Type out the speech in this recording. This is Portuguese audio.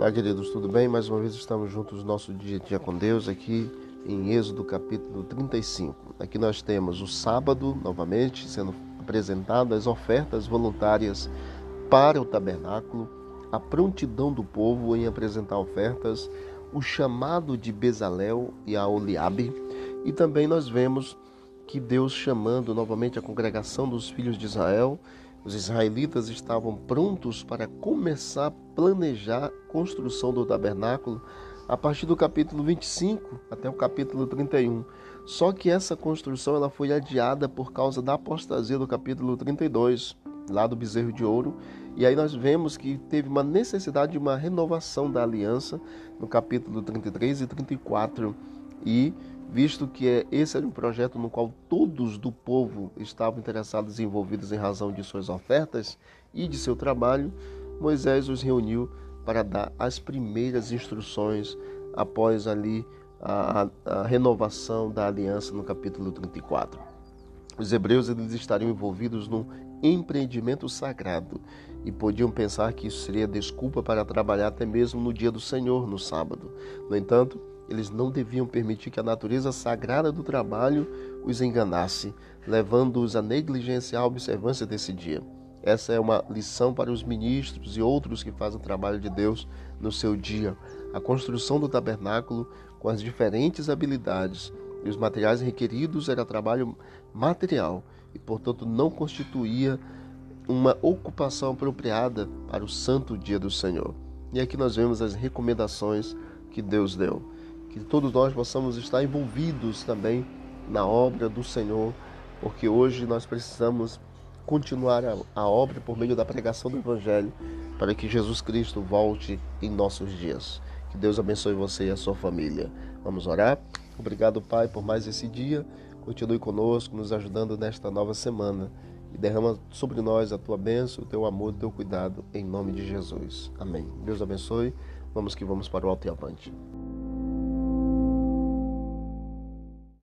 Olá, queridos, tudo bem? Mais uma vez estamos juntos no nosso dia a dia com Deus aqui em Êxodo capítulo 35. Aqui nós temos o sábado, novamente, sendo apresentadas as ofertas voluntárias para o tabernáculo, a prontidão do povo em apresentar ofertas, o chamado de Bezalel e a Oliabe, e também nós vemos que Deus chamando novamente a congregação dos filhos de Israel os israelitas estavam prontos para começar a planejar a construção do tabernáculo a partir do capítulo 25 até o capítulo 31. Só que essa construção ela foi adiada por causa da apostasia do capítulo 32, lá do bezerro de ouro. E aí nós vemos que teve uma necessidade de uma renovação da aliança no capítulo 33 e 34. E visto que esse era um projeto no qual todos do povo estavam interessados e envolvidos em razão de suas ofertas e de seu trabalho, Moisés os reuniu para dar as primeiras instruções após ali a, a, renovação da aliança no capítulo 34. Os hebreus eles estariam envolvidos num empreendimento sagrado e podiam pensar que isso seria desculpa para trabalhar até mesmo no dia do Senhor, no sábado. No entanto, eles não deviam permitir que a natureza sagrada do trabalho os enganasse, levando-os a negligenciar a observância desse dia. Essa é uma lição para os ministros e outros que fazem o trabalho de Deus no seu dia. A construção do tabernáculo, com as diferentes habilidades e os materiais requeridos, era trabalho material e, portanto, não constituía uma ocupação apropriada para o santo dia do Senhor. E aqui nós vemos as recomendações que Deus deu que todos nós possamos estar envolvidos também na obra do Senhor, porque hoje nós precisamos continuar a, a, obra por meio da pregação do Evangelho, para que Jesus Cristo volte em nossos dias. Que Deus abençoe você e a sua família. Vamos orar? Obrigado, Pai, por mais esse dia. Continue conosco, nos ajudando nesta nova semana. E derrama sobre nós a tua bênção, o teu amor, o teu cuidado, em nome de Jesus. Amém. Deus abençoe. Vamos que vamos para o alto e avante.